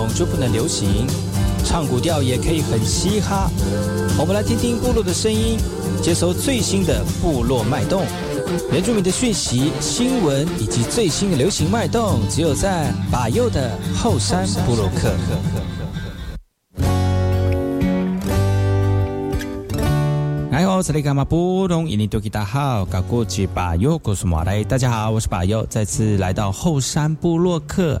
统就不能流行？唱古调也可以很嘻哈。我们来听听部落的声音。接收最新的部落脉动、原住民的讯息、新闻以及最新的流行脉动，只有在把右的后山部落克。哎呦，这里干嘛不懂？印尼多吉大好，搞过去把右告诉马来。大家好，我是把右，再次来到后山部落克。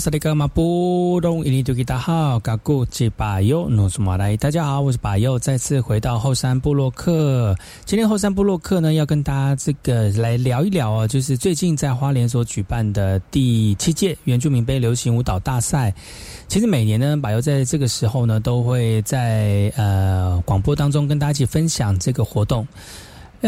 萨利格马布隆伊尼图吉达好，嘎古吉巴尤努苏马来，大家好，我是巴尤，再次回到后山部落克。今天后山部落克呢，要跟大家这个来聊一聊啊，就是最近在花莲所举办的第七届原住民杯流行舞蹈大赛。其实每年呢，巴尤在这个时候呢，都会在呃广播当中跟大家一起分享这个活动。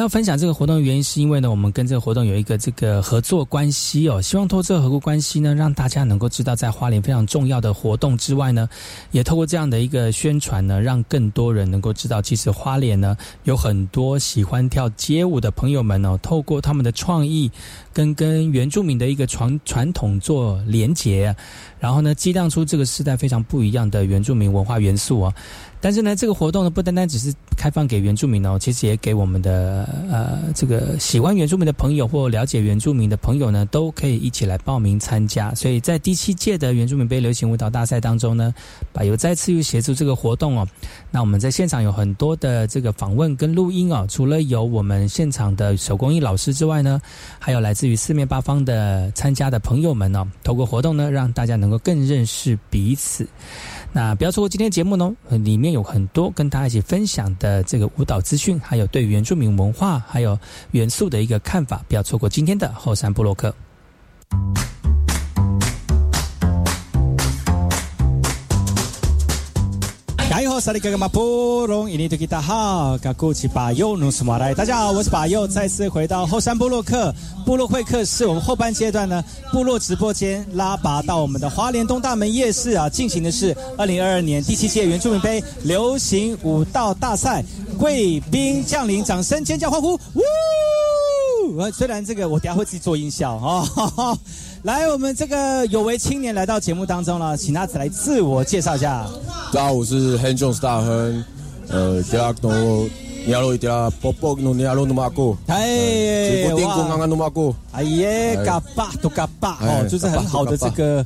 要分享这个活动的原因，是因为呢，我们跟这个活动有一个这个合作关系哦。希望透过这个合作关系呢，让大家能够知道，在花莲非常重要的活动之外呢，也透过这样的一个宣传呢，让更多人能够知道，其实花莲呢有很多喜欢跳街舞的朋友们哦。透过他们的创意，跟跟原住民的一个传传统做连结，然后呢，激荡出这个时代非常不一样的原住民文化元素啊。但是呢，这个活动呢，不单单只是开放给原住民哦，其实也给我们的呃这个喜欢原住民的朋友或了解原住民的朋友呢，都可以一起来报名参加。所以在第七届的原住民杯流行舞蹈大赛当中呢，百由再次又协助这个活动哦。那我们在现场有很多的这个访问跟录音哦，除了有我们现场的手工艺老师之外呢，还有来自于四面八方的参加的朋友们哦，透过活动呢，让大家能够更认识彼此。那不要错过今天节目呢，里面有很多跟大家一起分享的这个舞蹈资讯，还有对原住民文化还有元素的一个看法，不要错过今天的后山部落克。好，萨利哥哥马布隆伊尼图吉达好，嘎古奇巴尤努斯马来。大家好，我是巴尤，再次回到后山部落客部落会客室。我们后半阶段呢，部落直播间拉拔到我们的花莲东大门夜市啊，进行的是二零二二年第七届原住民杯流行舞蹈大赛，贵宾降临，掌声尖叫欢呼！呜！虽然这个我等下会自己做音效啊。哦来，我们这个有为青年来到节目当中了，请他来自我介绍一下。大家好，我是 Han Jones 大亨，呃，迪拉诺尼亚罗伊迪拉波波诺尼亚罗努马古，哎，我电工刚刚努马古，哎耶，嘎巴都嘎巴哦，就是很好的这个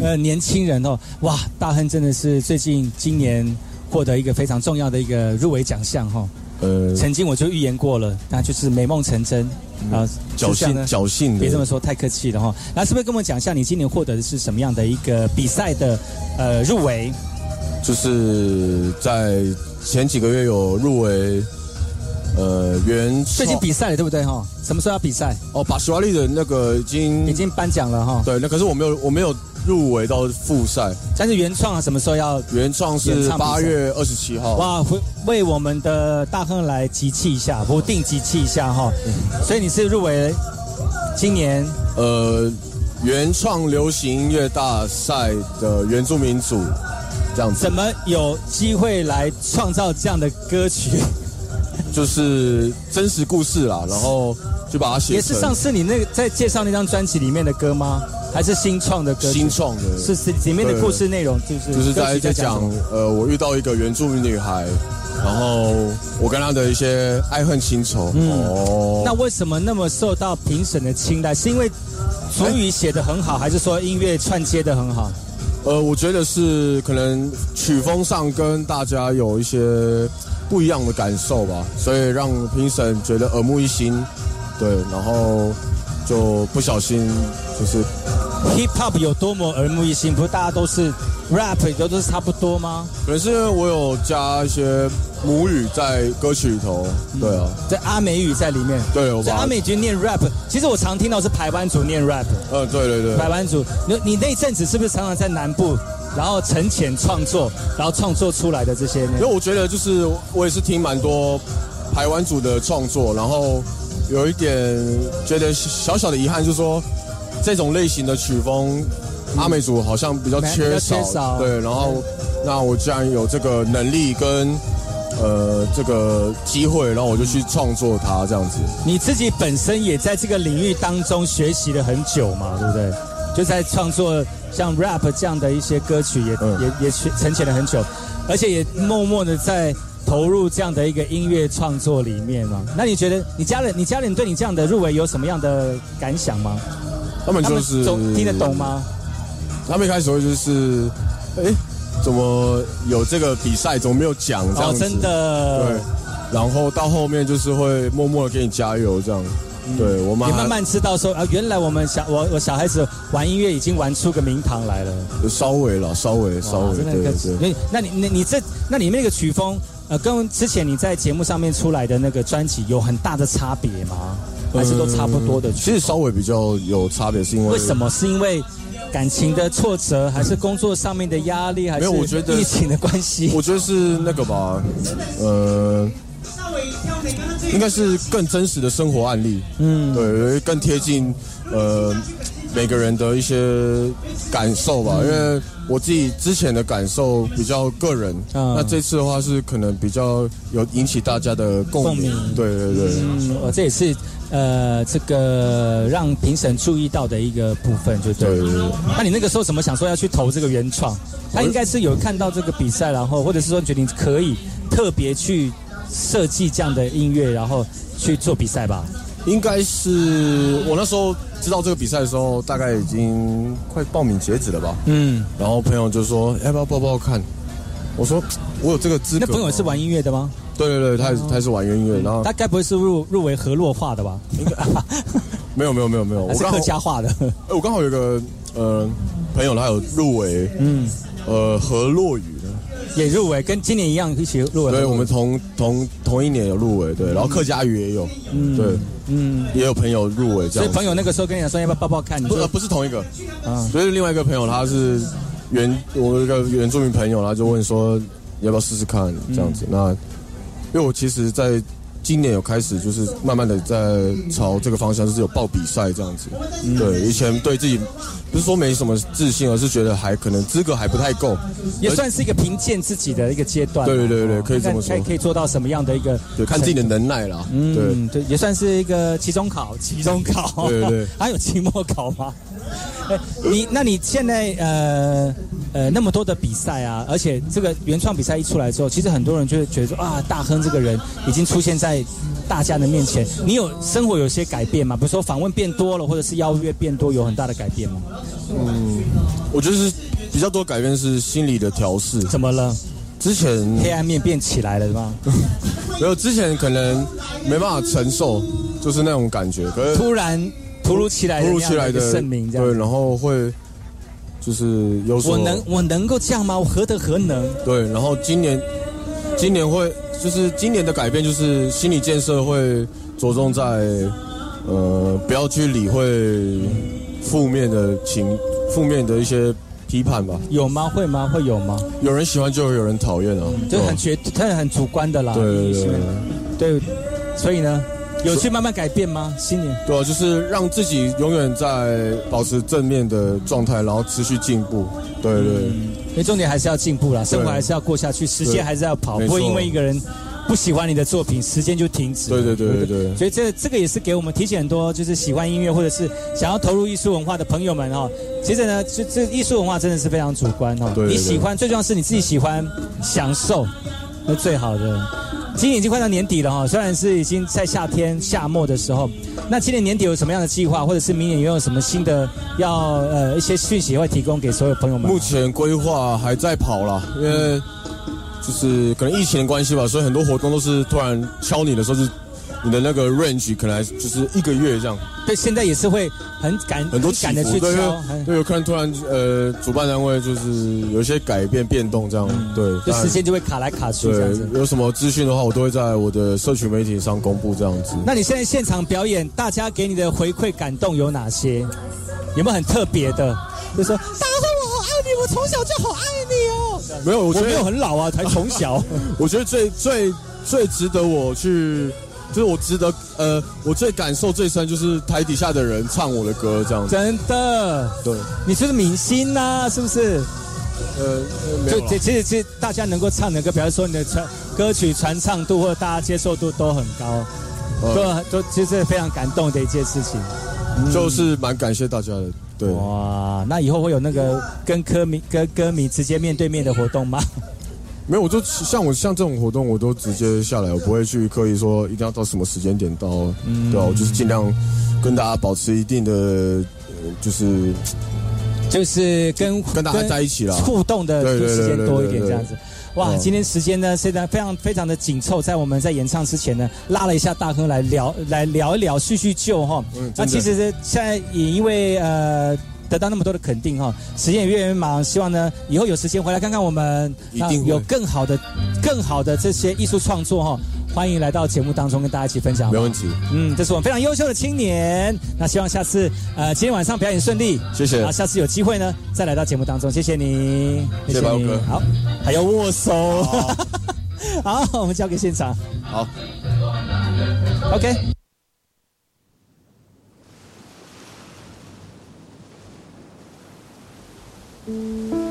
呃年轻人哦，哇，大亨真的是最近今年获得一个非常重要的一个入围奖项哈。呃，曾经我就预言过了，那就是美梦成真啊，侥幸侥幸的，别这么说，太客气了哈。那是不是跟我们讲一下，你今年获得的是什么样的一个比赛的呃入围？就是在前几个月有入围，呃，原最近比赛了对不对哈？什么时候要比赛？哦，把史瓦利的那个已经已经颁奖了哈。对，那可是我没有我没有入围到复赛，但是原创什么时候要？原创是八月二十七号。哇，为为我们的大亨来集气一下，不定集气一下哈。所以你是入围今年呃原创流行音乐大赛的原住民组。这样子，怎么有机会来创造这样的歌曲？就是真实故事啦，然后就把它写。也是上次你那个在介绍那张专辑里面的歌吗？还是新创的歌？新创的，是是里面的故事内容就是就是在在讲呃，我遇到一个原住民女孩，然后我跟她的一些爱恨情仇。嗯哦，那为什么那么受到评审的青睐？是因为主语写的很好，还是说音乐串接的很好？呃，我觉得是可能曲风上跟大家有一些不一样的感受吧，所以让评审觉得耳目一新，对，然后就不小心就是 hip hop 有多么耳目一新，不是大家都是 rap 都都是差不多吗？可能是我有加一些母语在歌曲里头，对啊，在阿美语在里面，对，在阿美族念 rap，其实我常听到是台湾族念 rap，嗯，对对对，台湾族，你你那阵子是不是常常在南部？然后沉潜创作，然后创作出来的这些，因为我觉得就是我也是听蛮多台湾组的创作，然后有一点觉得小小的遗憾，就是说这种类型的曲风，阿美族好像比较缺少，对。然后那我既然有这个能力跟呃这个机会，然后我就去创作它这样子。你自己本身也在这个领域当中学习了很久嘛，对不对？就在创作像 rap 这样的一些歌曲，也也也沉潜了很久，而且也默默的在投入这样的一个音乐创作里面嘛。那你觉得你家人，你家人对你这样的入围有什么样的感想吗？他们就是听得懂吗？他们一开始会就是，哎，怎么有这个比赛，怎么没有奖这样子？真的。对。然后到后面就是会默默的给你加油这样。对，我们也慢慢知道说啊，原来我们小我我小孩子玩音乐已经玩出个名堂来了。稍微了，稍微稍微，对对对。那你那你这那里面那个曲风，呃，跟之前你在节目上面出来的那个专辑有很大的差别吗？还是都差不多的？其实稍微比较有差别，是因为为什么？是因为感情的挫折，还是工作上面的压力，还是疫情的关系？我觉得是那个吧，呃。应该是更真实的生活案例，嗯，对，更贴近呃每个人的一些感受吧，因为我自己之前的感受比较个人，嗯那这次的话是可能比较有引起大家的共鸣。对对对。嗯，我这也是呃这个让评审注意到的一个部分，就对。对对对。那你那个时候怎么想说要去投这个原创？他应该是有看到这个比赛，然后或者是说决定可以特别去设计这样的音乐，然后去做比赛吧？应该是我那时候知道这个比赛的时候，大概已经快报名截止了吧。嗯，然后朋友就说要不要报报看？我说我有这个资格。那朋友是玩音乐的吗？对对对，他也是他也是玩音乐，然后他该不会是入入围河洛话的吧？没有没有没有没有，我是客家话的？哎我刚好有个呃朋友，他有入围嗯，呃河洛语的，也入围，跟今年一样一起入围。对我们同同同一年有入围，对，然后客家语也有，对，嗯，也有朋友入围这样。所以朋友那个时候跟你讲说要不要抱抱看，你不不是同一个，啊所以另外一个朋友他是原我有一个原住民朋友，他就问说要不要试试看这样子。那因为我其实在今年有开始就是慢慢的在朝这个方向，就是有报比赛这样子。对，以前对自己不是说没什么自信，而是觉得还可能资格还不太够，也算是一个评鉴自己的一个阶段。对对对对哦可以这么说可以做到什么样的一个对，看自己的能耐啦。嗯，对，也算是一个期中考，期中考，对对对 还有期末考吗？哎你那你现在呃呃那么多的比赛啊，而且这个原创比赛一出来之后，其实很多人就会觉得说啊，大亨这个人已经出现在大家的面前。你有生活有些改变吗？比如说访问变多了，或者是邀约变多，有很大的改变吗？嗯我觉得是比较多改变是心理的调试。怎么了？之前黑暗面变起来了是吗？没有，之前可能没办法承受，就是那种感觉。可是突然突如其来的突如其来的盛名，这样对，然后会就是有所我能我能够这样吗？我何德何能？对，然后今年今年会就是今年的改变就是心理建设会着重在呃不要去理会负面的情负面的一些批判吧。有吗？会吗？会有吗？有人喜欢就会有人讨厌啊，对吧就很绝，这很主观的啦。对对对对对，所以呢，有去慢慢改变吗？新年对啊，就是让自己永远在保持正面的状态，然后持续进步。对对。因为重点还是要进步啦，生活还是要过下去，时间还是要跑，不会因为一个人不喜欢你的作品，时间就停止。对对对对对所以这这个也是给我们提醒很多，就是喜欢音乐或者是想要投入艺术文化的朋友们哦。其实呢，这这艺术文化真的是非常主观哦。对对对你喜欢，最重要是你自己喜欢，享受，那最好的。今年已经快到年底了哈、虽然是已经在夏天夏末的时候，那今年年底有什么样的计划，或者是明年有没有什么新的要呃一些讯息会提供给所有朋友们？目前规划还在跑啦，因为就是可能疫情的关系吧，所以很多活动都是突然敲你的时候，是你的那个 range 可能还就是一个月这样，对，现在也是会很赶很多。赶的去对敲，很对，有可能突然呃，主办单位就是有一些改变变动这样，对，就时间就会卡来卡去这样对子。，有什么资讯的话，我都会在我的社群媒体上公布这样子。那你现在现场表演，大家给你的回馈感动有哪些？有没有很特别的？就说大亨，我好爱你，我从小就好爱你哦。没有，我没有很老啊，才从小。我觉得最最最值得我去，就是我值得呃，我最感受最深就是台底下的人唱我的歌这样子。真的，对，你是不是明星呐、是不是？呃，呃没有就其其实其实大家能够唱的歌，比方说你的传歌曲传唱度或者大家接受度都很高，呃都都其实非常感动的一件事情。就是蛮感谢大家的。对，哇，那以后会有那个跟歌迷跟歌迷直接面对面的活动吗？没有，我就像我像这种活动，我都直接下来，我不会去刻意说一定要到什么时间点到，嗯对啊，我就是尽量跟大家保持一定的，呃就是就是跟跟大家在一起啦互动的时间多一点这样子。哇，嗯今天时间呢，现在非常非常的紧凑，在我们在演唱之前呢，拉了一下大亨来聊来聊一聊叙叙旧哈。嗯那其实是现在也因为呃。得到那么多的肯定哈，时间也越来越忙，希望呢以后有时间回来看看我们，一定有更好的、更好的这些艺术创作哈，欢迎来到节目当中跟大家一起分享。没问题，嗯，这是我们非常优秀的青年。那希望下次呃今天晚上表演顺利，谢谢。啊，下次有机会呢再来到节目当中，谢谢你，谢谢白你。哥。好，还要握手，好，我们交给现场。好。，OK。海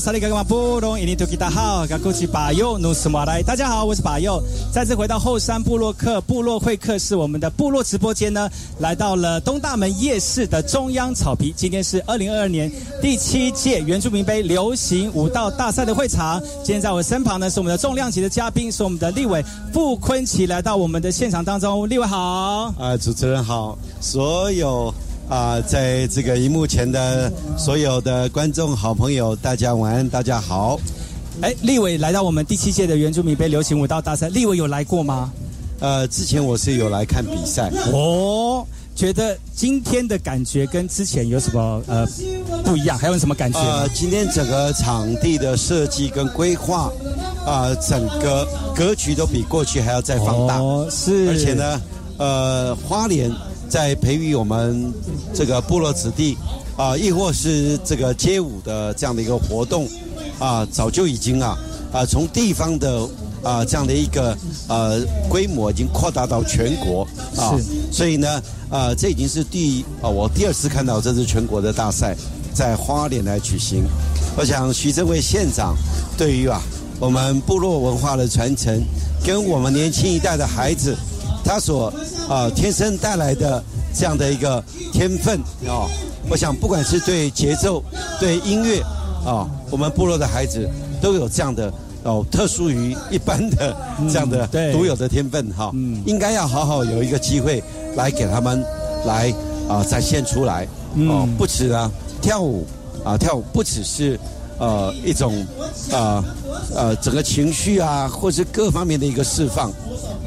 萨利格格马布隆伊尼图吉达好，嘎古奇巴佑努斯马来。大家好，我是巴佑，再次回到后山部落客部落会客室，我们的部落直播间呢，来到了东大门夜市的中央草皮。今天是二零二二年第七届原住民杯流行舞蹈大赛的会场。今天在我身旁呢是我们的重量级的嘉宾，是我们的立委傅坤奇来到我们的现场当中。立委好，啊，主持人好，所有啊，在这个荧幕前的所有的观众好朋友，大家晚安，大家好。哎，立伟来到我们第七届的原住民杯流行舞蹈大赛，立伟有来过吗？呃，之前我是有来看比赛，哦，觉得今天的感觉跟之前有什么呃不一样？还有什么感觉？呃，今天整个场地的设计跟规划，啊、整个格局都比过去还要再放大，哦，是，而且，呢，呃，花莲在培育我们这个部落子弟啊、亦或是这个街舞的这样的一个活动啊、早就已经啊啊、从地方的啊、这样的一个呃规模已经扩大到全国啊，所以呢，啊，这已经是第啊、我第二次看到这次全国的大赛在花莲来举行。我想徐正伟县长对于啊我们部落文化的传承，跟我们年轻一代的孩子，他所啊、天生带来的这样的一个天分啊、我想不管是对节奏、对音乐啊、我们部落的孩子都有这样的哦特殊于一般的这样的独有的天分哈、嗯。应该要好好有一个机会来给他们来啊、展现出来哦，嗯不止啊跳舞啊跳舞不只是呃一种啊呃整个情绪啊或是各方面的一个释放，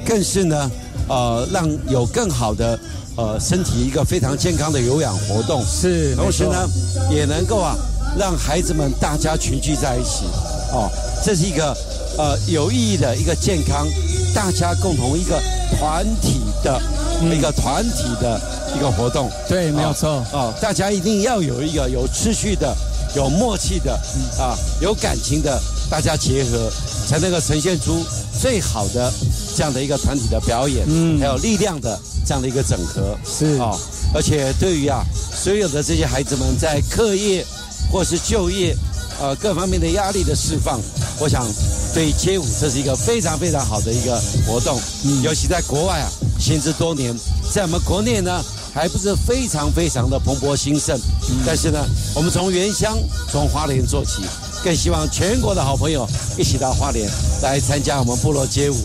更是呢呃让有更好的呃身体一个非常健康的有氧活动，是，同时呢，也能够啊让孩子们大家群聚在一起。哦，这是一个呃有意义的一个健康，大家共同一个团体的、一个团体的一个活动。对，没有错，哦，大家一定要有一个有秩序的、有默契的、啊有感情的，大家结合，才能够呈现出最好的这样的一个团体的表演，嗯还有力量的这样的一个整合。是哦，而且对于啊所有的这些孩子们在课业或是就业。呃，各方面的压力的释放，我想对街舞这是一个非常非常好的一个活动，尤其在国外啊，行之多年，在我们国内呢还不是非常非常的蓬勃兴盛。但是呢，我们从原乡从花莲做起，更希望全国的好朋友一起到花莲来参加我们部落街舞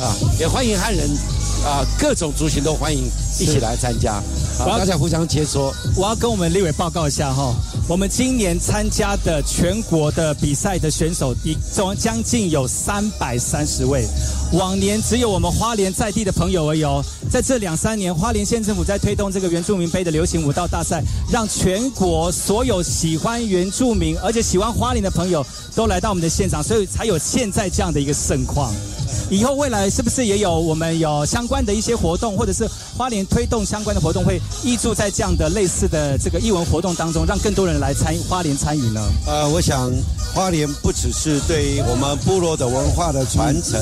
啊，也欢迎汉人啊各种族群都欢迎一起来参加，我要啊，大家互相切磋。我要跟我们立委报告一下哈，我们今年参加的全国的比赛的选手，一总将近有三百三十位。往年只有我们花莲在地的朋友而已哦，在这两三年，花莲县政府在推动这个原住民杯的流行舞蹈大赛，让全国所有喜欢原住民而且喜欢花莲的朋友都来到我们的现场，所以才有现在这样的一个盛况。以后未来是不是也有我们有相关的一些活动，或者是花莲推动相关的活动，会挹注在这样的类似的这个艺文活动当中，让更多人来参花莲参与呢？呃，我想花莲不只是对我们部落的文化的传承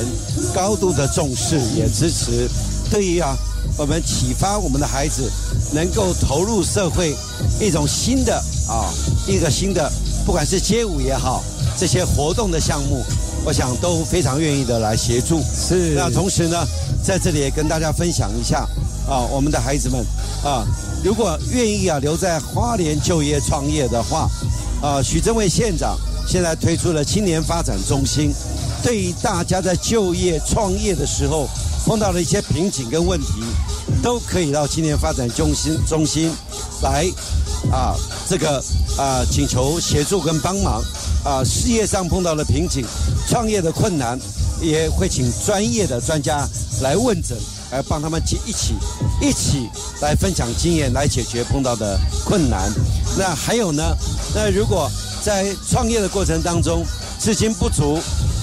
高度的重视，也支持对于啊我们启发我们的孩子能够投入社会一种新的啊一个新的，不管是街舞也好，这些活动的项目，我想都非常愿意的来协助。是那同时呢，在这里也跟大家分享一下啊，我们的孩子们啊，如果愿意啊留在花莲就业创业的话，啊，许正伟县长现在推出了青年发展中心，对于大家在就业创业的时候碰到的一些瓶颈跟问题，都可以到青年发展中心中心来啊，这个啊请求协助跟帮忙啊，事业上碰到了瓶颈，创业的困难，也会请专业的专家来问诊，来帮他们一起一起来分享经验，来解决碰到的困难。那还有呢？那如果在创业的过程当中资金不足，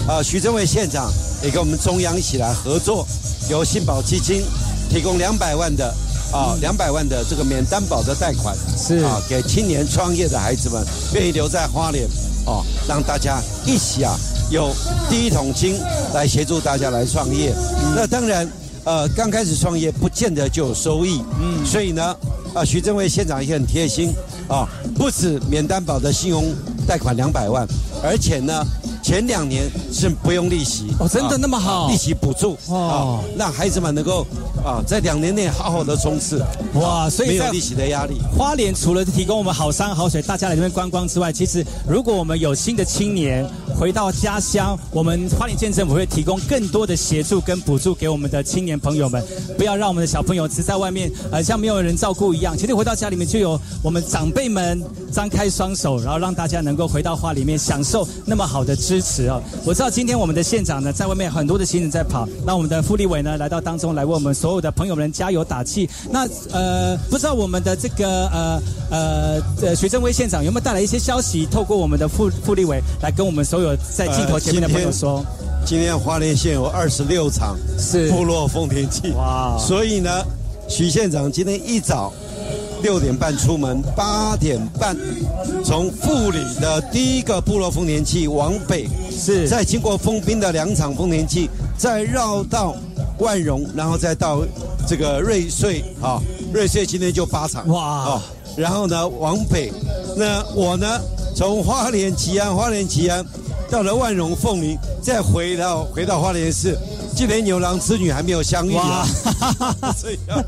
啊，徐正伟县长也跟我们中央一起来合作，由信保基金提供两百万的啊两百万的这个免担保的贷款，是啊，给青年创业的孩子们愿意留在花莲啊，让大家一起啊有第一桶金来协助大家来创业。那当然，呃，刚开始创业不见得就有收益，嗯，所以呢，啊，徐正伟县长也很贴心啊，不止免担保的信用贷款两百万，而且呢。前两年是不用利息哦真的那么好啊利息补助哦哦，让孩子们能够啊在两年内好好的冲刺，哇所以在没有利息的压力。花莲除了提供我们好山好水，大家来这边观光之外，其实如果我们有新的青年回到家乡，我们花莲县政府会提供更多的协助跟补助给我们的青年朋友们，不要让我们的小朋友只在外面，呃，像没有人照顾一样。其实回到家里面，就有我们长辈们张开双手，然后让大家能够回到花里面享受那么好的支持啊。我知道今天我们的现场呢，在外面很多的行人在跑，那我们的傅立伟呢来到当中来为我们所有的朋友们加油打气。那呃，不知道我们的这个呃呃呃徐正威县长有没有带来一些消息，透过我们的傅傅立伟来跟我们所有在镜头前面的朋友说。今天花莲县有二十六场是部落风田祭，哇所以呢，徐县长今天一早六点半出门，八点半从富里的第一个部落丰田祭往北，是。再经过丰滨的两场丰田祭，再绕到万荣，然后再到这个瑞穗啊，瑞穗今天就八场哇。哦，然后呢往北，那我呢从花莲吉安，花莲吉安到了万荣凤林，再回到回到花莲市。今年牛郎织女还没有相遇啊，所以啊，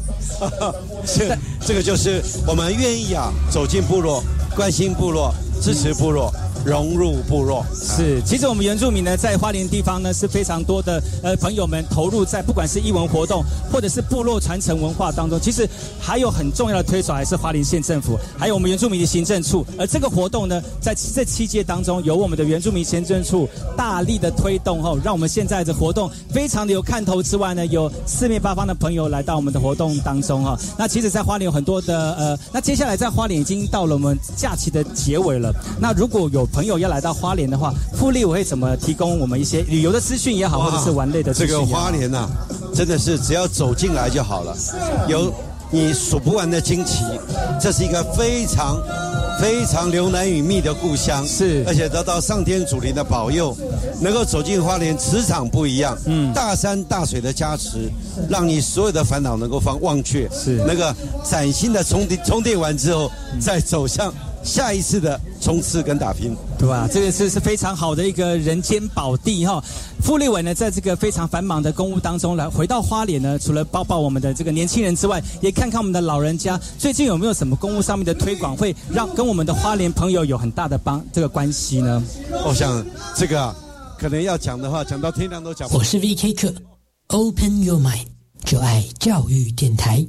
这个就是我们愿意啊走进部落，关心部落，支持部落，融入部落。是，其实我们原住民呢，在花莲地方呢是非常多的呃朋友们投入在不管是艺文活动或者是部落传承文化当中，其实还有很重要的推手还是花莲县政府，还有我们原住民的行政处。而这个活动呢，在这七届当中，由我们的原住民行政处大力的推动后，让我们现在的活动非常的有看头之外呢，有四面八方的朋友来到我们的活动当中哈。那其实，在花莲有很多的呃，那接下来在花莲已经到了我们假期的结尾了。那如果有朋友要来到花莲的话，富力我会怎么提供我们一些旅游的资讯也好，或者是玩类的资这个讯也好？花莲呐、真的是只要走进来就好了，有你数不完的惊奇。这是一个非常非常流奶与蜜的故乡，是而且得到上天主灵的保佑，能够走进花莲，磁场不一样，嗯，大山大水的加持，让你所有的烦恼能够放忘却，是那个崭新的充电充电完之后，再走向下一次的冲刺跟打拼。对吧？这个是是非常好的一个人间宝地哈。傅立伟呢，在这个非常繁忙的公务当中来回到花莲呢，除了抱抱我们的这个年轻人之外，也看看我们的老人家。最近有没有什么公务上面的推广，会让跟我们的花莲朋友有很大的帮这个关系呢？我想这个啊可能要讲的话，讲到天亮都讲不完。我是 VK 课，Open Your Mind，就爱教育电台。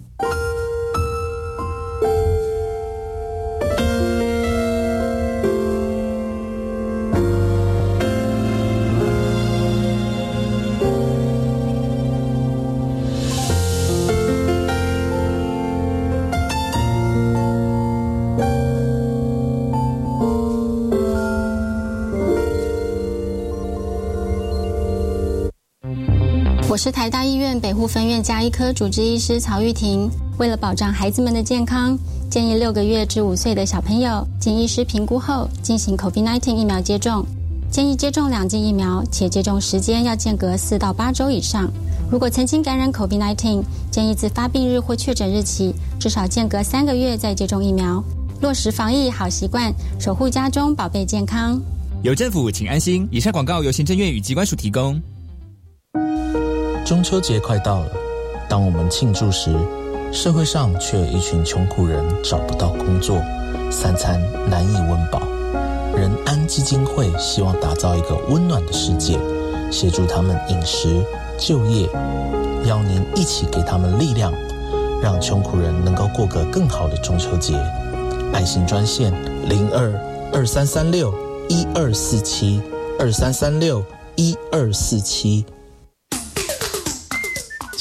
台大医院北护分院加医科主治医师曹玉婷。为了保障孩子们的健康，建议六个月至五岁的小朋友经医师评估后进行 COVID-19 疫苗接种。建议接种两剂疫苗，且接种时间要间隔四到八周以上。如果曾经感染 COVID-19，建议自发病日或确诊日起至少间隔三个月再接种疫苗。落实防疫好习惯，守护家中宝贝健康。有政府，请安心。以上广告由行政院与机关署提供。中秋节快到了，当我们庆祝时，社会上却有一群穷苦人找不到工作，三餐难以温饱。仁安基金会希望打造一个温暖的世界，协助他们饮食、就业，邀您一起给他们力量，让穷苦人能够过个更好的中秋节。爱心专线零二二三三六一二四七二三三六一二四七。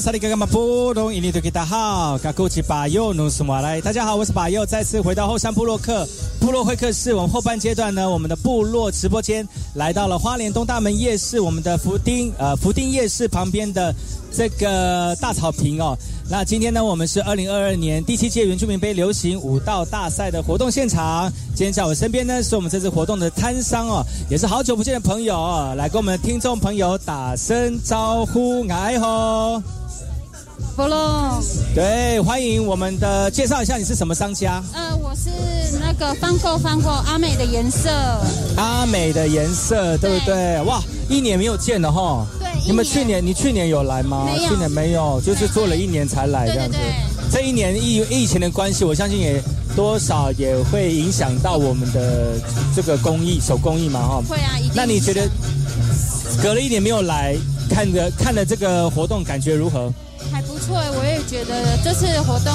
萨利格格马布隆伊尼多吉达好，嘎古奇巴右努斯马来，大家好，我是巴右，再次回到后山部落客部落会客室。我们后半阶段呢，我们的部落直播间来到了花莲东大门夜市，我们的福丁呃福丁夜市旁边的这个大草坪哦。那今天呢，我们是二零二二年第七届原住民杯流行舞蹈大赛的活动现场。今天在我身边呢，是我们这次活动的摊商哦，也是好久不见的朋友哦，来跟我们的听众朋友打声招呼，哎吼！部落，对，欢迎我们的介绍一下你是什么商家？呃，我是那个方购方购阿美的颜色，阿美的颜色，对不对？哇，一年没有见了哈。对，你们去年你去年有来吗？去年没有，就是做了一年才来这样子。这一年疫疫情的关系，我相信也多少也会影响到我们的这个工艺手工艺嘛哈。会啊，那你觉得隔了一年没有来，看着看了这个活动，感觉如何？还不错，我也觉得这次活动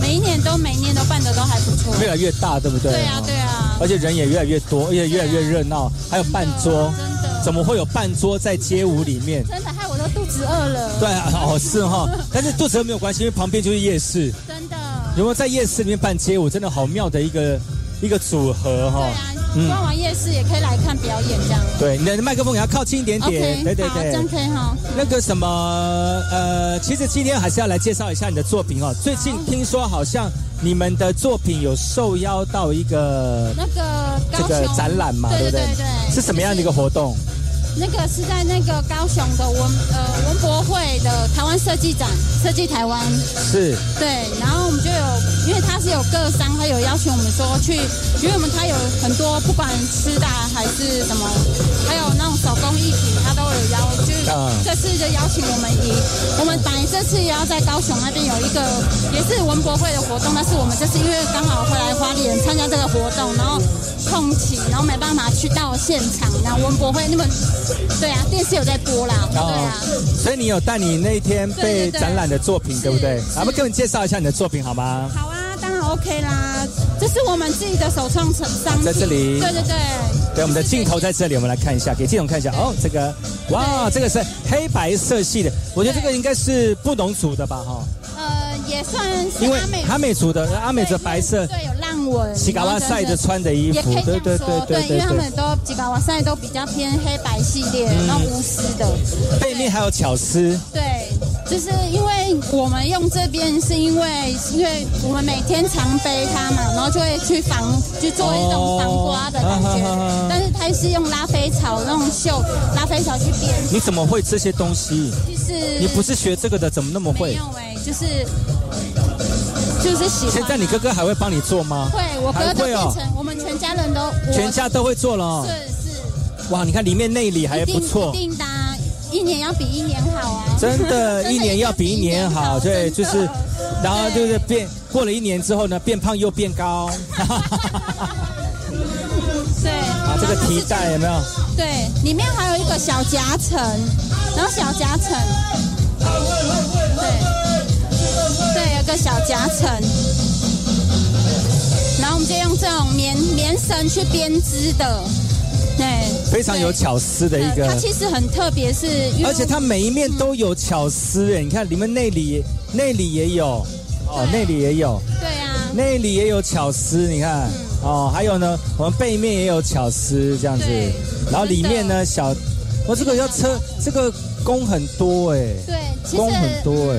每一年都每一年都办的都还不错。越来越大，对不对？对啊，对啊。而且人也越来越多，而且越来越热闹，还有半桌，真的，怎么会有半桌在街舞里面？真的害我都肚子饿了。对啊，哦是哈，但是肚子饿没有关系，因为旁边就是夜市。真的。有没有在夜市里面办街舞？真的好妙的一个一个组合哈。对啊，逛完夜市也可以来看表演这样。对，你的麦克风也要靠近一点点。OK，对对对，好这样可以哈。那个什么，呃，其实今天还是要来介绍一下你的作品哦。最近听说好像你们的作品有受邀到一个那个这个展览嘛，对不对？对对，是什么样的一个活动？那个是在那个高雄的文呃文博会的台湾设计展，设计台湾。是。对，然后我们就有，因为他是有各商，他有邀请我们说去，因为我们他有很多不管吃的啊还是什么，还有那种手工艺品，嗯这次次就邀请我们以我们本来这次也要在高雄那边有一个也是文博会的活动，但是我们这次因为刚好回来花莲参加这个活动，然后空期，然后没办法去到现场，然后文博会那么对啊，电视有在播啦，对啊。所以你有带你那一天被展览的作品，对不对？咱们给我们介绍一下你的作品好吗？好啊，当然 OK 啦，这是我们自己的首创成商品，在这里对对对。对，我们的镜头在这里，我们来看一下，给镜头看一下。哦，这个，哇，这个是黑白色系的，我觉得这个应该是布农族的吧，哈，也算是因为阿美阿美族的阿美族白色，对，有浪纹，吉嘎哇赛的穿的衣服对对样说，对对因为他们。都吉嘎哇赛都比较偏黑白系列，嗯。然后无丝的，背面还有巧思，对，就是因为我们用这边是因为因为我们每天常背它嘛，然后就会去防，就做一种防刮的感觉，哦但是它是用拉菲草那种绣拉菲草去编，你怎么会这些东西？就是你不是学这个的，怎么那么会？没？有哎、就是就是喜欢。现在你哥哥还会帮你做吗？会，我哥都变成我们全家人都全家都会做了哦。是是。哇，你看里面内里还不错一，定的啊，一年要比一年好啊！真的，一年要比一年好，对，就是，然后就是变过了一年之后呢，变胖又变高，对啊，这个提袋有没有？对，里面还有一个小夹层，然后小夹层，个小夹层，然后我们就用这种棉棉绳去编织的，对，非常有巧思的一个它，其实很特别，是而且它每一面都有巧思哎，你看里面内里内里也有，哦，内里也有，对啊，内里也有巧思，你看，哦，还有呢，我们背面也有巧思这样子，然后里面呢小，哦，这个要车，这个工很多哎，对，其工很多哎，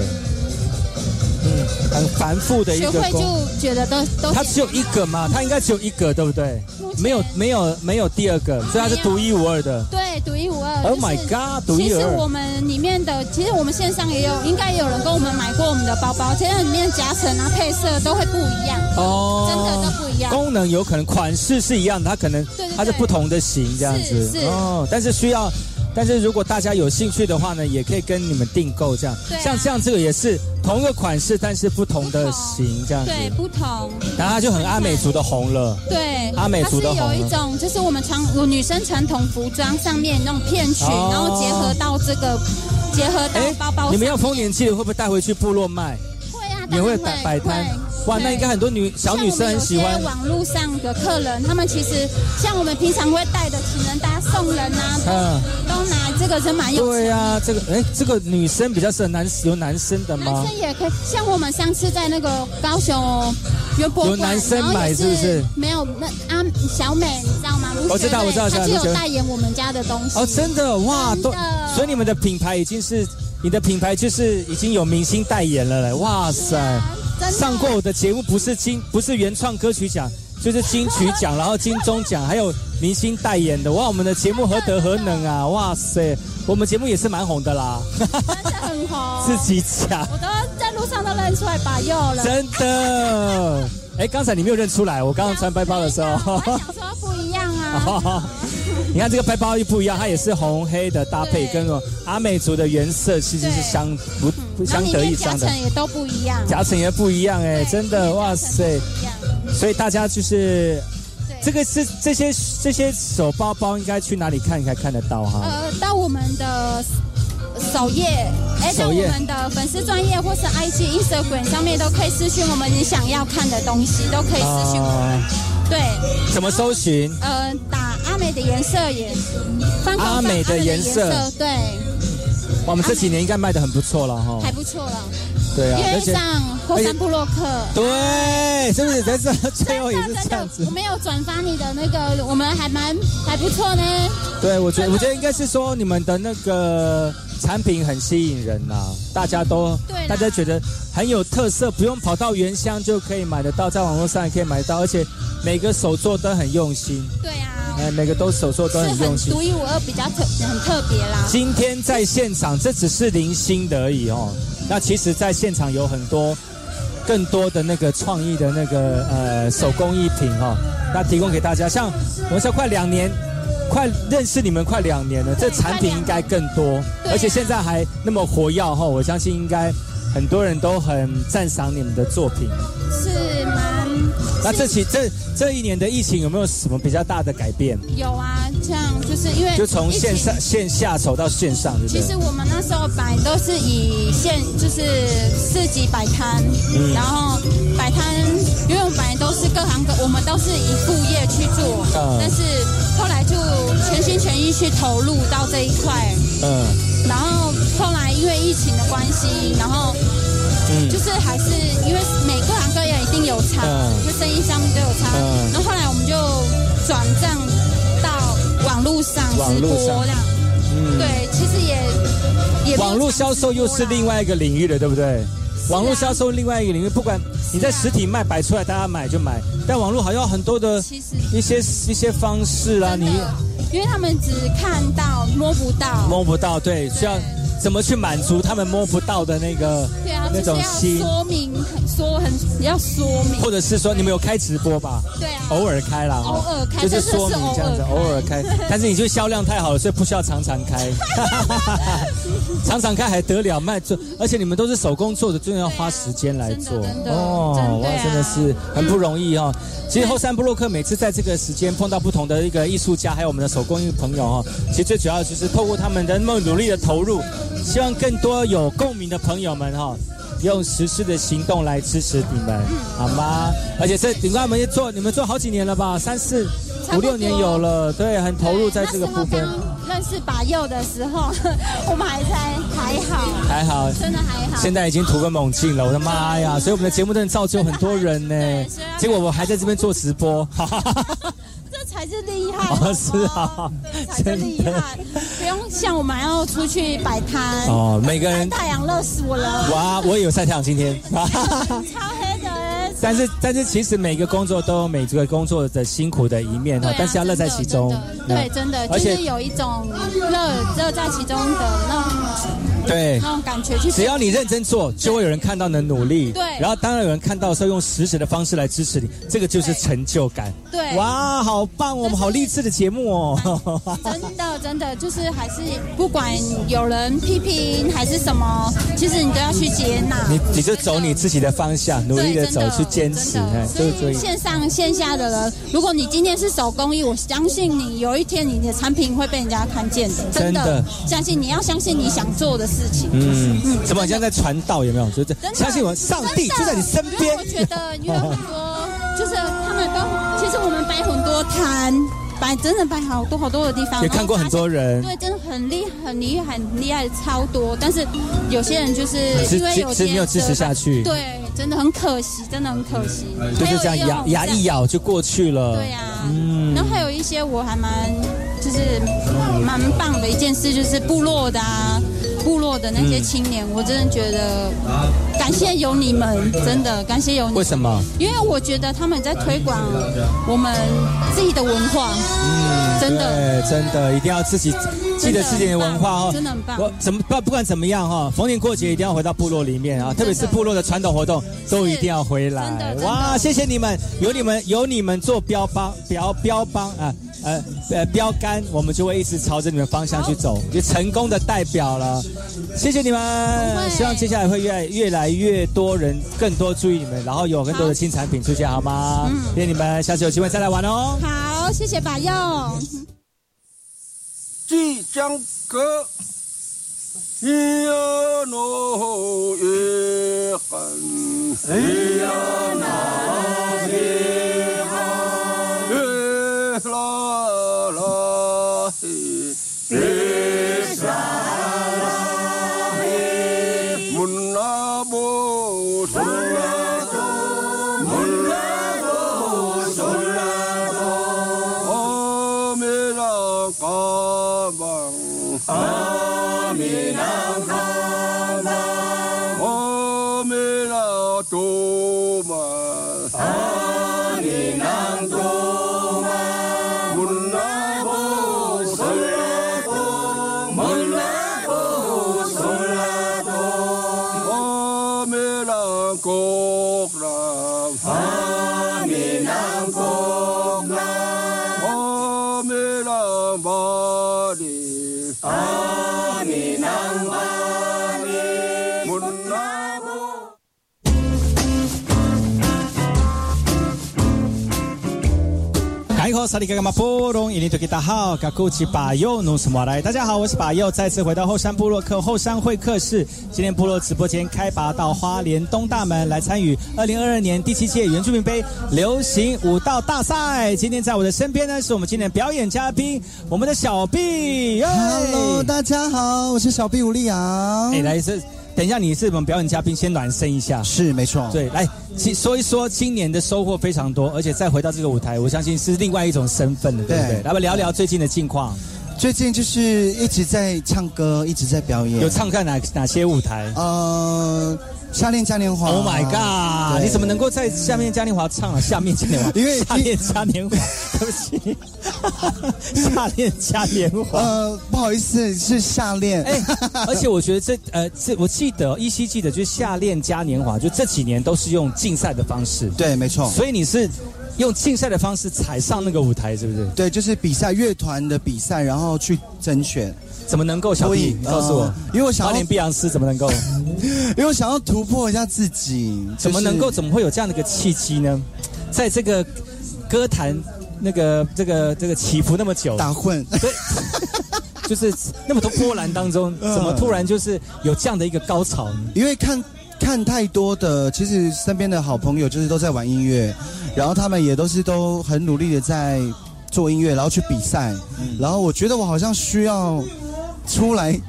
嗯，很繁复的一个学会就。觉得都都它只有一个嘛，它应该只有一个，对不对？没有没有没有第二个，所以它是独一无二的。对，独一无二。Oh my god，独一无二其实我们里面的，其实我们线上也有，应该也有人跟我们买过我们的包包，其实里面夹层啊、配色都会不一样。哦，真的都不一样。功能有可能款式是一样的，它可能它是不同的型这样子。是是哦，但是需要，但是如果大家有兴趣的话呢，也可以跟你们订购这样。对啊像这样这个也是同一个款式，但是不同的型这样子。对，不同。然后它就很阿美族的红了。对，阿美族的红它是有一种，就是我们传我女生传统服装上面那种片裙，哦然后结合到这个，结合到包包上。你们要丰年祭的会不会带回去部落卖？会啊，也会摆摆摊会。哇，那应该很多女小女生很喜欢。网络上的客人，他们其实像我们平常会带的情人搭送人啊，嗯，都拿这个是蛮有对呀、这个哎，这个女生比较适合男有男生的吗男生？也可以，像我们上次在那个高雄园博有男生买是不是？没有，那啊小美你知道吗？我知道我知道她就有代言我们家的东西。哦，真的哇，都所以你们的品牌已经是你的品牌就是已经有明星代言了嘞，哇塞！上过我的节目不是金不是原创歌曲奖，就是金曲奖，然后金钟奖，还有明星代言的，哇，我们的节目何德何能啊，哇塞！我们节目也是蛮红的啦，真的很红，自己讲，我都在路上都认出来把右了。真的。哎，刚才你没有认出来，我刚刚穿背包的时候。想说不一样啊，哦，你看这个背包又不一样，它也是红黑的搭配，跟阿美族的原色其实是相不不相得益彰的夹层。也都不一样。夹层也不一样哎，真的哇塞！所以大家就是这个是这些这些手包包应该去哪里看才看得到哈？呃，到我们的首页，哎，在我们的粉丝专业或是 IG、Instagram 上面都可以私讯我们你想要看的东西，都可以私讯我们。哦对，怎么搜寻？呃，打阿美的颜色也，阿美的颜色对，我们这几年应该卖的很不错了哈还。不错了。对啊，因而且为上后山部落客。对，是不是在这最后也是这样子我？没有转发你的那个，我们还蛮还不错呢。对，我觉得我觉得应该是说你们的那个产品很吸引人呐、大家都对大家觉得很有特色，不用跑到原乡就可以买得到，在网络上也可以买得到，而且每个手作都很用心，对啊，哎，每个都手作都很很用心独。一无二，比较特很特别啦。今天在现场，这只是零星的而已哦。那其实，在现场有很多更多的那个创意的那个呃手工艺品哦，那提供给大家。像我们说快两年，快认识你们快两年了，这产品应该更多，而且现在还那么活跃哈，我相信应该很多人都很赞赏你们的作品。是蛮那这期这这一年的疫情有没有什么比较大的改变？有啊，这样就是因为就从线上线下走到线上，对不对？其实我们那时候摆都是以线就是市集摆摊，嗯然后摆摊，因为我们本来都是各行各，我们都是以副业去做，嗯但是后来就全心全意去投入到这一块，嗯然后后来因为疫情的关系，然后嗯。就是还是因为每个行各业一定有差，嗯。就生意上面都有差，嗯。然后后来我们就转账到网络上直播这样，嗯。对，其实也也网络销售又是另外一个领域了，对不对？网络销售另外一个领域，不管你在实体卖摆出来，大家买就买，但网络好像很多的一些一些方式啦，你因为他们只看到摸不到，摸不到，对，需要怎么去满足他们摸不到的那个对啊，那就是要种心，说明，很说很要说明，或者是说你们有开直播吧？对啊，偶尔开啦，偶尔开就是说明这样子，偶偶尔开。但是你就销量太好了，所以不需要常常开，常常开还得了卖做，而且你们都是手工做的，真的要花时间来做哦，哇，真的是很不容易哦。其实后山布洛克每次在这个时间碰到不同的一个艺术家，还有我们的手工艺朋友哦，其实最主要就是透过他们的那么努力的投入，希望更多有共鸣的朋友们哈、用实施的行动来支持你们，好吗？而且这顶冠们也做，你们做好几年了吧？三四五六年有了，对，很投入在这个部分，认识把右的时候，我们还在还好，还好，真的还好。现在已经突飞猛进了，我的妈呀！所以我们的节目真的造就很多人呢。结果我还在这边做直播，哈哈哈哈这才是厉害，哦，是啊，才是厉害，不用像我们还要出去摆摊哦每个人太阳热死我了，哇，我也有晒太阳今天，超黑的欸，但是但是其实每个工作都有每个工作的辛苦的一面哈，但是要乐在其中，对，嗯真的就而且是有一种乐乐在其中的那种对那种感觉去，只要你认真做，就会有人看到你的努力。对然后当然有人看到的时候，用实质的方式来支持你，这个就是成就感。对哇，好棒哦！我们好励志的节目哦。真的，真的就是还是不管有人批评还是什么，其实你都要去接纳。你你就走你自己的方向，努力的走的去坚持，哎，所以。以线上线下的人，如果你今天是手工艺，我相信你有一天你的产品会被人家看见的。真的相信你要相信你想做的事情。嗯，怎么好像在传道有没有？就是相信我，上帝就在你身边我。觉得有很多，就是他们都，其实我们摆很多摊，摆真的摆好多好多的地方，也看过很多人对，真的很厉很厉害，很厉害，超多。但是有些人就是是因为有些没有支持下去对，真的很可惜，真的很可惜。就是这样还有牙牙一咬就过去了。对呀、嗯然后还有一些我还蛮就是蛮棒的一件事，就是部落的啊，部落的那些嗯青年，我真的觉得感谢有你们，真的感谢有你们。为什么？因为我觉得他们在推广我们自己的文化，嗯，真的对，真的一定要自己记得自己的文化哦。真的很棒我怎么不不管怎么样哈，逢年过节一定要回到部落里面啊，特别是部落的传统活动都一定要回来。哇，谢谢你们，有你们有你们做标帮标标帮啊。呃呃，标杆，我们就会一直朝着你们方向去走，就成功的代表了。谢谢你们，希望接下来会越来越来越多人更多注意你们，然后有更多的新产品出现，好吗？谢谢你们，下次有机会再来玩哦。好，谢谢把佑。即将歌，咿呀诺耶喊，咿呀那 머리. 아미낭방 萨利嘎嘎马波隆，伊尼多吉达好，嘎古吉巴佑努什么来？大家好，我是巴佑，再次回到后山部落客后山会客室。今天部落直播间开拔到花莲东大门来参与二零二二年第七届原住民杯流行舞蹈大赛。今天在我的身边呢，是我们今天的表演嘉宾，我们的小 B。Hello，大家好，我是小 B 吴丽阳。哎，来是。等一下，你是我们表演嘉宾，先暖身一下。是，没错。对，来说一说今年的收获非常多，而且再回到这个舞台，我相信是另外一种身份的，对不对？来，我们聊聊最近的近况。最近就是一直在唱歌，一直在表演。有唱在哪哪些舞台？呃，夏恋嘉年华。Oh my god！你怎么能够在下面嘉年华唱啊？下面嘉年华，因为下恋嘉年华，对不起，下恋嘉年华。呃，不好意思，是夏恋。哎，而且我觉得这呃，这我记得依稀记得，就是夏恋嘉年华，就这几年都是用竞赛的方式。对，没错。所以你是。用竞赛的方式踩上那个舞台，是不是？对，就是比赛乐团的比赛，然后去甄选。怎么能够？小弟，你告诉我，因为我想要连碧昂斯怎么能够？因为我想要突破一下自己。怎么能够？怎么会有这样的一个契机呢？在这个歌坛那个这个这个起伏那么久，打混，对，就是那么多波澜当中，怎么突然就是有这样的一个高潮呢？因为看。看太多的，其实身边的好朋友就是都在玩音乐，然后他们也都是都很努力的在做音乐，然后去比赛，嗯、然后我觉得我好像需要出来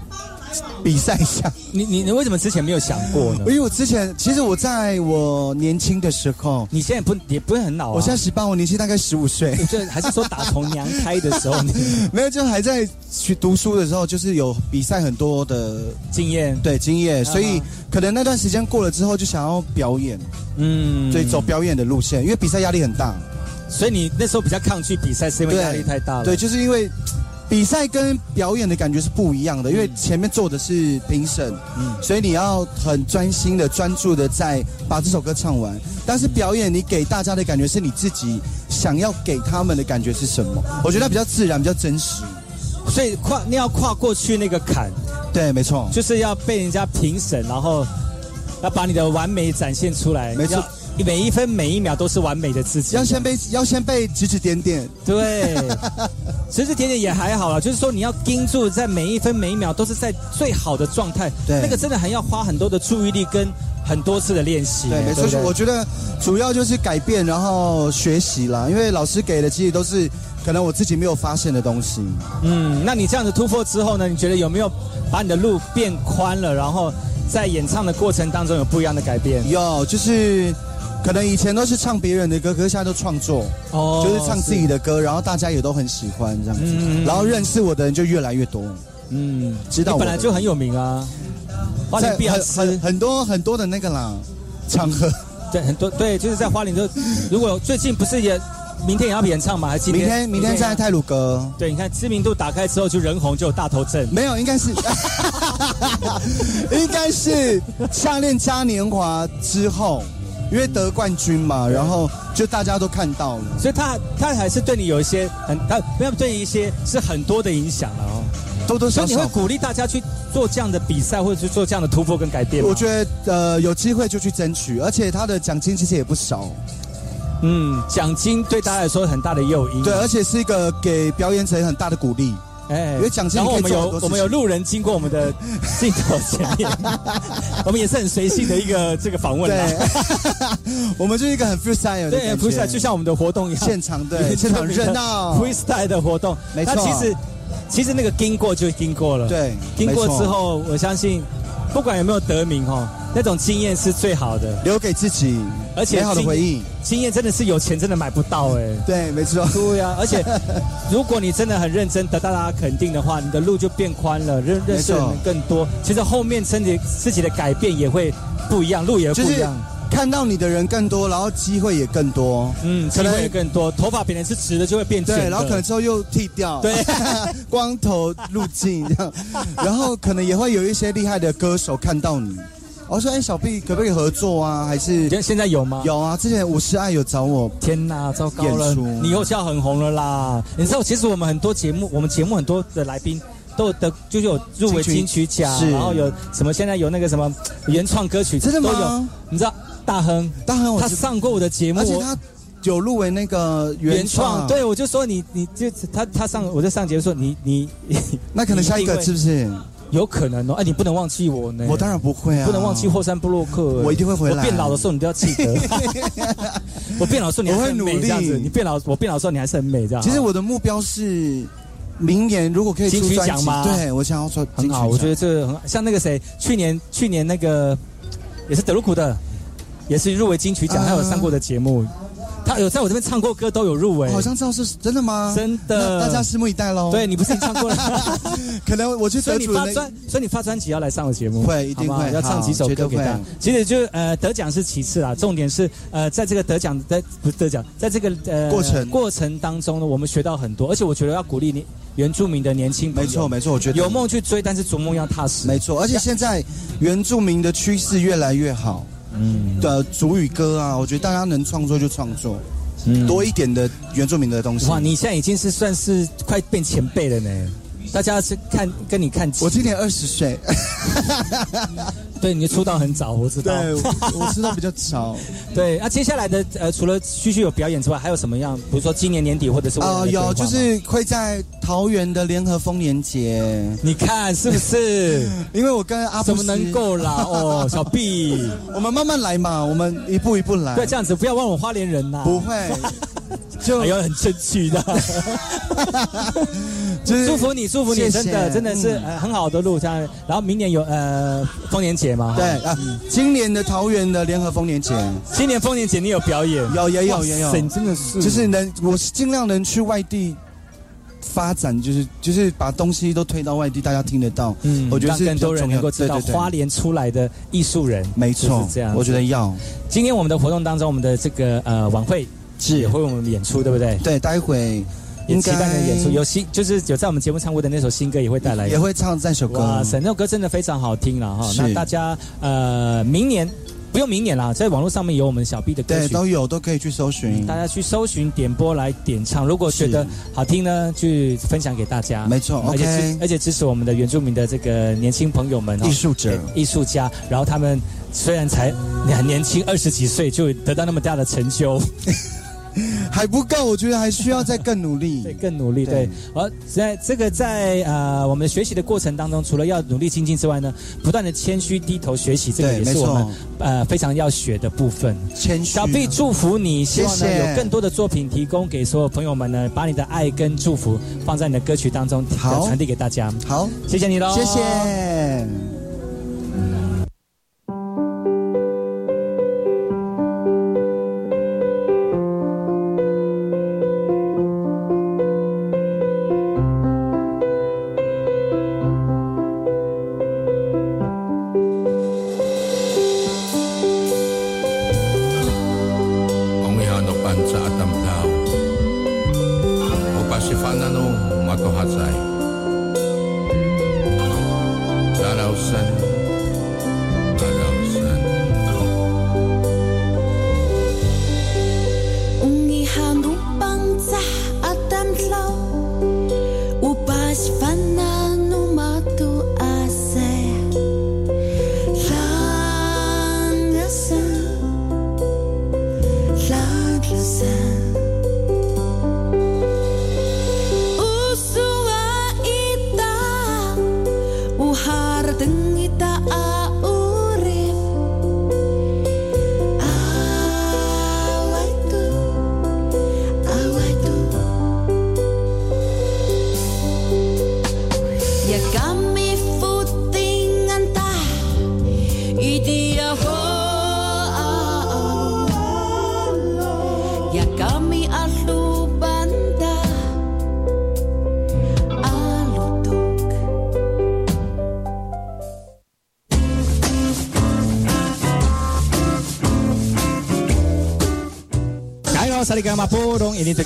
比赛一下。你你你为什么之前没有想过呢？因为我之前其实我在我年轻的时候，你现在不也不是很老啊？我现在十八，我年轻大概十五岁。这还是说打从娘胎的时候？没有，就还在去读书的时候，就是有比赛很多的经验，对经验，所以可能那段时间过了之后，就想要表演，嗯，对，走表演的路线，因为比赛压力很大，所以你那时候比较抗拒比赛，是因为压力太大了。对，就是因为。比赛跟表演的感觉是不一样的，因为前面做的是评审，嗯，所以你要很专心的、专注的在把这首歌唱完。但是表演，你给大家的感觉是你自己想要给他们的感觉是什么？我觉得比较自然，比较真实。所以跨你要跨过去那个坎，对，没错，就是要被人家评审，然后要把你的完美展现出来，没错。每一分每一秒都是完美的自己，要先被要先被指指点点，对，指指点点也还好啦，就是说你要盯住，在每一分每一秒都是在最好的状态，对，那个真的还要花很多的注意力跟很多次的练习，对，没错，我觉得主要就是改变，然后学习啦，因为老师给的其实都是可能我自己没有发现的东西，嗯，那你这样子突破之后呢？你觉得有没有把你的路变宽了？然后在演唱的过程当中有不一样的改变？有，就是。可能以前都是唱别人的歌，可是现在都创作，哦，就是唱自己的歌，然后大家也都很喜欢这样子，嗯、然后认识我的人就越来越多，嗯，知道我本来就很有名啊，花莲必很很很多很多的那个啦场合，对，很多对，就是在花莲就，如果最近不是也明天也要演唱吗，还是今天？明天明天在泰鲁阁，对，你看知名度打开之后就人红就有大头症，没有，应该是，应该是项链嘉年华之后。因为得冠军嘛，然后就大家都看到了，所以他他还是对你有一些很他没有对你一些是很多的影响了哦，多多少少。所以你会鼓励大家去做这样的比赛，或者去做这样的突破跟改变我觉得呃有机会就去争取，而且他的奖金其实也不少。嗯，奖金对大家来说很大的诱因，对，而且是一个给表演者很大的鼓励。哎，然后我们有我们有路人经过我们的镜头前面，我们也是很随性的一个这个访问对，我们就是一个很 freestyle 的对 freestyle，就像我们的活动一样，现场对 现场热闹。freestyle 的活动，没错。其实其实那个经过就经过了，对，经过之后，我相信不管有没有得名哦，那种经验是最好的，留给自己，而且美好的回忆。经验真的是有钱真的买不到哎，对，没错，对呀、啊。而且如果你真的很认真，得到大家肯定的话，你的路就变宽了，认认识的人更多。其实后面身体自己的改变也会不一样，路也不一样。看到你的人更多，然后机会也更多，嗯，机会也更多。头发本来是直的，就会变卷，对，然后可能之后又剃掉，对，光头路径这样，然后可能也会有一些厉害的歌手看到你。我说：“哎，小 B 可不可以合作啊？还是现现在有吗？有啊，之前五十爱有找我。天哪，糟糕了！你以后就要很红了啦！你知道，其实我们很多节目，我们节目很多的来宾都有得，就是有入围金金曲曲奖，然后有什么现在有那个什么原创歌曲，真的吗都有。你知道大亨，大亨我他上过我的节目，而且他有入围那个原创，对，我就说你，你就他他上，我就上节目说你你，那可能下一个是不是？有可能哦，哎，你不能忘记我呢。我当然不会啊，不能忘记霍山布洛克，我一定会回来。我变老的时候，你都要记得。我变老的时候，你还是很美我会努力这样子。你变老，我变老的时候，你还是很美这样。其实我的目标是明年如果可以金曲奖吗？对我想要说很好，我觉得这个很好。像那个谁，去年去年那个也是德鲁库的，也是入围金曲奖，啊他有上过的节目，他有在我这边唱过歌，都有入围。好像知道是真的吗？真的，大家拭目以待喽。对你不是唱过了？可能我去所以你得主的那发专，所以你发专辑要来上我节目，会一定会要唱几首歌给大家。其实就呃得奖是其次啦，重点是呃在这个得奖在不是得奖，在这个呃过程过程当中呢，我们学到很多，而且我觉得要鼓励你原住民的年轻朋友，没错没错，我觉得有梦去追，但是逐梦要踏实。没错，而且现在原住民的趋势越来越好。嗯，的主语歌啊，我觉得大家能创作就创作，嗯多一点的原住民的东西。哇，你现在已经是算是快变前辈了呢。大家是看跟你看，我今年二十岁，对你出道很早，我知道。对，我我知道比较早。对，那、接下来的呃，除了继续有表演之外，还有什么样？比如说今年年底或者是未来的啊、规划吗有就是会在桃园的联合丰年节，你看是不是？因为我跟阿布怎么能够啦？哦，小 B，我们慢慢来嘛，我们一步一步来。对，这样子不要忘我花莲人呐、不会，就哎，很争气的。就是祝福你，祝福你，真的真的是、嗯呃很好的路，这样。然后明年有呃丰年节嘛？对啊，今年的桃园的联合丰年节，今年丰年节你有表演？有也有哇也有真的是就是能，我是尽量能去外地发展，就是就是把东西都推到外地，大家听得到。嗯，我觉得是让更多人能够知道花莲出来的艺术人，没错就是这样。我觉得要今天我们的活动当中，我们的这个呃晚会是也会为我们演出，对不对？对，待会也期待的演出，有新就是有在我们节目唱过的那首新歌也会带来，也会唱这首歌。哇塞，那首歌真的非常好听了哈。那大家呃明年不用明年啦，在网络上面有我们小 B 的歌对，曲。都有，都可以去搜寻。大家去搜寻点播来点唱，如果觉得好听呢，去分享给大家。没错而且而且支持我们的原住民的这个年轻朋友们艺术者艺术家，然后他们虽然才很年轻，二十几岁就得到那么大的成就，还不够，我觉得还需要再更努力。对，更努力。对，而在这个在呃我们学习的过程当中，除了要努力精进之外呢，不断的谦虚低头学习，这个也是我们呃非常要学的部分。谦虚。小 B 祝福你，希望呢谢谢有更多的作品提供给所有朋友们呢，把你的爱跟祝福放在你的歌曲当中，好传递给大家。好，谢谢你喽，谢谢。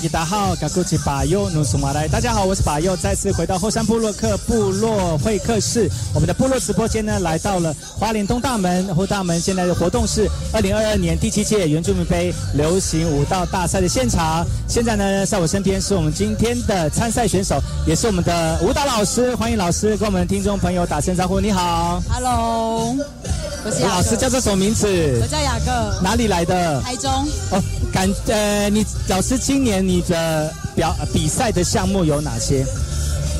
大号，嘎古吉巴尤努苏马来。大家好，我是巴尤，再次回到后山部落客部落会客室。我们的部落直播间呢，来到了花莲东大门。后大门现在的活动是二零二二年第七届原住民杯流行舞蹈大赛的现场。现在呢，在我身边是我们今天的参赛选手，也是我们的舞蹈老师。欢迎老师跟我们听众朋友打声招呼。你好，Hello，我是老师叫做什么名字？我叫雅各，哪里来的？台中。哦，感呃，你老师今年你的表比赛的项目有哪些？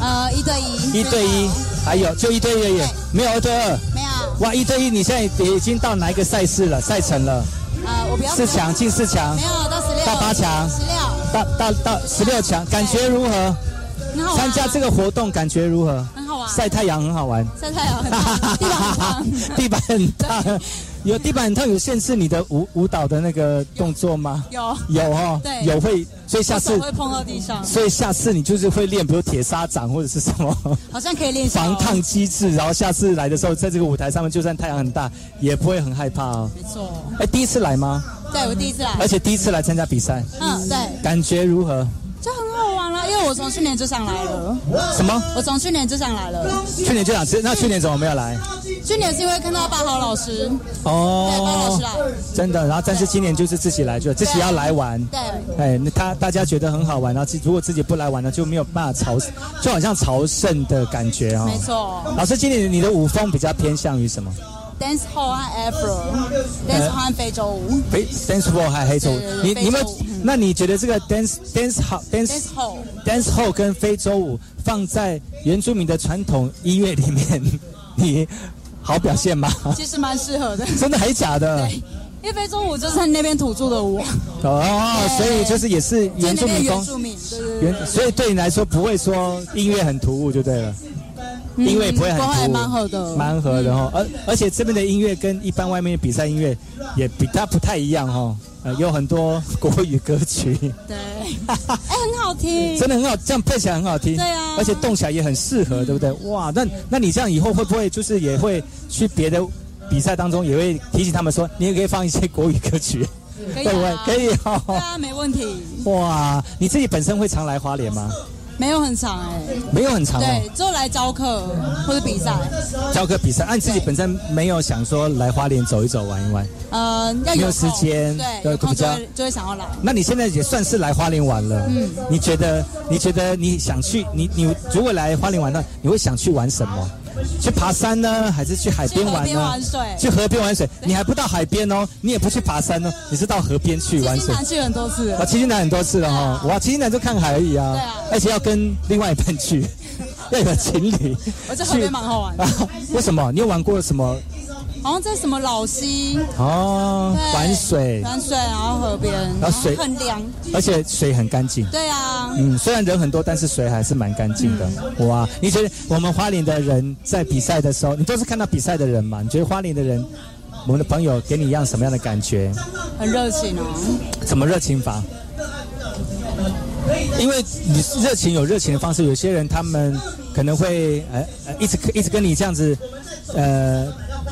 呃，一对一，一对一，还有就一对一而已，没有二对二，没有。哇，一对一，你现在已经到哪一个赛事了？赛程了？呃，我不要四强进四强，没有到十六，到八强，十六，到到到十六强，感觉如何？参加这个活动感觉如何？很好玩，晒太阳很好玩，晒太阳很大，地板很大，地板很烫，有地板很烫，有限制你的舞舞蹈的那个动作吗？有有哦，对，有会，所以下次会碰到地上，所以下次你就是会练，比如铁砂掌或者是什么，好像可以练防烫机制，然后下次来的时候，在这个舞台上面，就算太阳很大，也不会很害怕哦。没错，哎，第一次来吗？对，我第一次来，而且第一次来参加比赛，嗯，对，感觉如何？因为我从去年就想来了。什么？我从去年就想来了。去年就想吃，那去年怎么没有来？去年是因为看到八号老师。哦。对，八号老师来。真的，然后但是今年就是自己来，就自己要来玩。对。哎，那他大家觉得很好玩，然后如果自己不来玩呢，就没有办法朝，就好像朝圣的感觉啊。没错。老师，今年你的舞风比较偏向于什么？Dance hall 和 afro，dance hall 和非洲舞，非 dance hall 和非洲舞，你你们那你觉得这个 dance dance hall dance hall dance hall 跟非洲舞放在原住民的传统音乐里面，你好表现吗？其实蛮适合的，真的还是假的？对，因为非洲舞就是那边土著的舞。哦，所以就是也是原住民原住民，对对原，所以对你来说不会说音乐很突兀就对了。音乐不会很突兀，蛮合的，蛮合的哈。而而且这边的音乐跟一般外面的比赛音乐也比它不太一样哈。呃，有很多国语歌曲。对，哎，很好听，真的很好，这样配起来很好听。对啊，而且动起来也很适合，对不对？哇，那那你这样以后会不会就是也会去别的比赛当中也会提醒他们说，你也可以放一些国语歌曲，可以啊，可以哦。对啊，没问题。哇，你自己本身会常来花莲吗？没有很长哎，没有很长，对，就来教课或者比赛。教课比赛，按自己本身没有想说来花莲走一走玩一玩。呃，要有时间，对，有空就会就会想要来。那你现在也算是来花莲玩了，嗯，你觉得？你觉得你想去？你你如果来花莲玩呢？你会想去玩什么？去爬山呢，还是去海边玩呢？玩水，去河边玩水。你还不到海边哦，你也不去爬山哦，你是到河边去玩水。七星去很多次，啊，七星潭很多次了哈。哇，七星潭就看海而已啊。对啊。而且要跟另外一半去，要有情侣。我这河边蛮好玩的。为什么？你有玩过什么？好像在什么老溪哦，玩水，玩水，然后河边，然后水很凉，而且水很干净。对啊，嗯，虽然人很多，但是水还是蛮干净的。嗯、哇，你觉得我们花莲的人在比赛的时候，你都是看到比赛的人嘛？你觉得花莲的人，我们的朋友给你一样什么样的感觉？很热情哦。怎么热情法？因为你热情有热情的方式，有些人他们可能会呃呃一直一直跟你这样子呃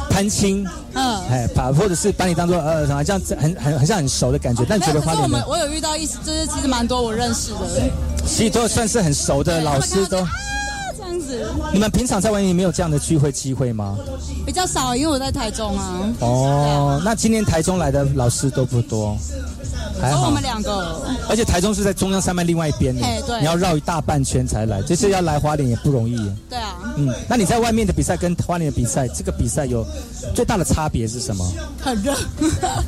攀亲，嗯，哎把或者是把你当做呃好像很很很像很熟的感觉，但觉得花莲我们我有遇到一就是其实蛮多我认识的，其实都算是很熟的老师都。你们平常在外面没有这样的聚会机会吗？比较少，因为我在台中啊。哦，那今年台中来的老师都不多。还好，我们两个，而且台中是在中央山脉另外一边的，对，你要绕一大半圈才来，就是要来花莲也不容易。对啊，嗯，那你在外面的比赛跟花莲的比赛，这个比赛有最大的差别是什么？很热，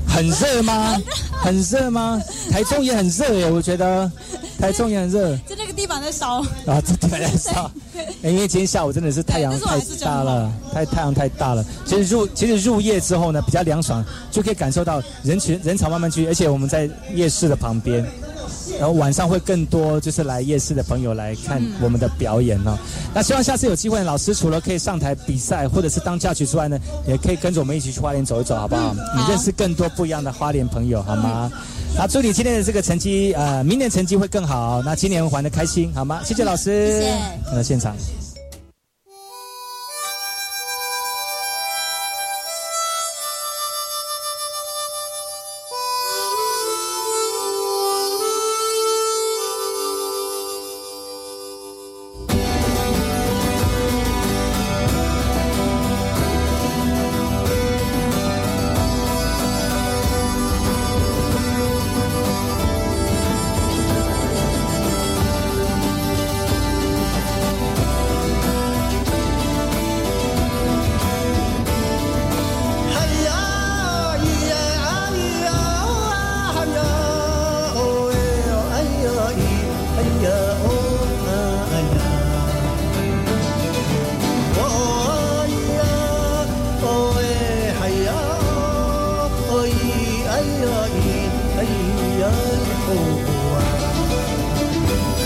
很热吗？很热吗？台中也很热耶，我觉得台中也很热。就那个地板在烧。啊，这地板在烧，因为今天下午真的是太阳太大了，太太阳太大了。其实入其实入夜之后呢，比较凉爽，就可以感受到人群人潮慢慢聚，而且我们在夜市的旁边，然后晚上会更多就是来夜市的朋友来看我们的表演哦。那希望下次有机会，老师除了可以上台比赛或者是当教曲之外呢，也可以跟着我们一起去花莲走一走，好不好？你认识更多不一样的花莲朋友，好吗？那祝你今天的这个成绩，呃，明年成绩会更好。那今年玩的开心，好吗？谢谢老师，谢谢。呃，现场。